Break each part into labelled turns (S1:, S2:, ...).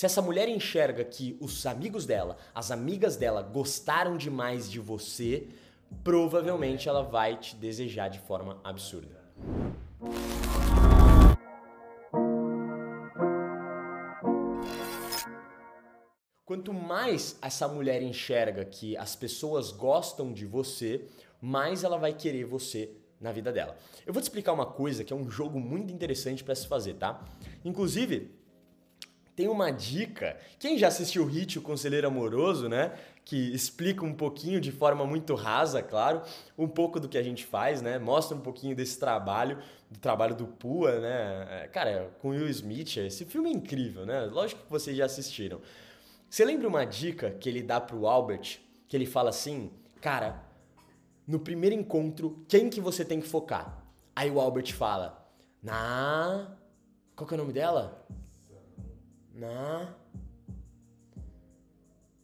S1: Se essa mulher enxerga que os amigos dela, as amigas dela gostaram demais de você, provavelmente ela vai te desejar de forma absurda. Quanto mais essa mulher enxerga que as pessoas gostam de você, mais ela vai querer você na vida dela. Eu vou te explicar uma coisa que é um jogo muito interessante para se fazer, tá? Inclusive, tem uma dica. Quem já assistiu o Hit, o Conselheiro Amoroso, né? Que explica um pouquinho de forma muito rasa, claro, um pouco do que a gente faz, né? Mostra um pouquinho desse trabalho, do trabalho do Pua, né? É, cara, com Will Smith, esse filme é incrível, né? Lógico que vocês já assistiram. Você lembra uma dica que ele dá pro Albert? Que ele fala assim, cara, no primeiro encontro, quem que você tem que focar? Aí o Albert fala, na... Qual que é o nome dela? Na.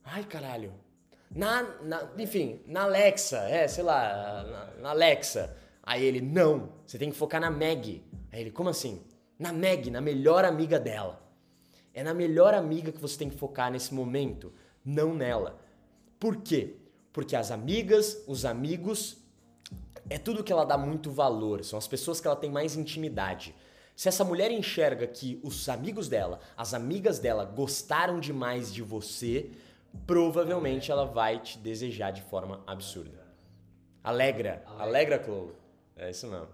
S1: Ai, caralho. Na, na, enfim, na Alexa, é, sei lá, na, na, Alexa. Aí ele, não, você tem que focar na Meg. Aí ele, como assim? Na Meg, na melhor amiga dela. É na melhor amiga que você tem que focar nesse momento, não nela. Por quê? Porque as amigas, os amigos, é tudo que ela dá muito valor, são as pessoas que ela tem mais intimidade. Se essa mulher enxerga que os amigos dela, as amigas dela gostaram demais de você, provavelmente ela vai te desejar de forma absurda. Alegra, alegra, Chloe. É isso mesmo.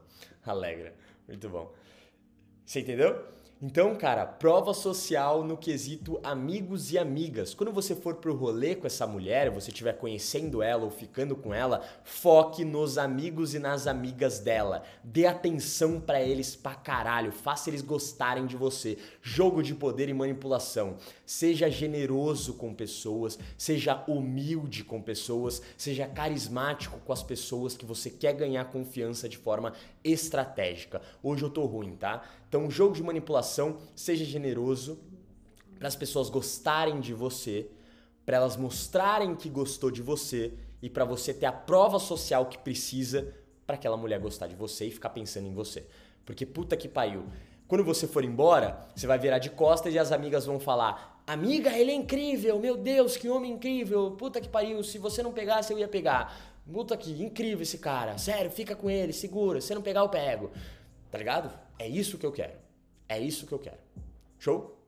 S1: Alegra. Muito bom. Você entendeu? Então, cara, prova social no quesito amigos e amigas. Quando você for pro rolê com essa mulher, você estiver conhecendo ela ou ficando com ela, foque nos amigos e nas amigas dela. Dê atenção para eles pra caralho, faça eles gostarem de você. Jogo de poder e manipulação. Seja generoso com pessoas, seja humilde com pessoas, seja carismático com as pessoas que você quer ganhar confiança de forma estratégica. Hoje eu tô ruim, tá? Então, jogo de manipulação, seja generoso para as pessoas gostarem de você, para elas mostrarem que gostou de você e para você ter a prova social que precisa para aquela mulher gostar de você e ficar pensando em você. Porque puta que pariu. Quando você for embora, você vai virar de costas e as amigas vão falar: Amiga, ele é incrível, meu Deus, que homem incrível, puta que pariu, se você não pegasse eu ia pegar. Puta que incrível esse cara, sério, fica com ele, segura, se não pegar eu pego. Tá ligado? É isso que eu quero. É isso que eu quero. Show?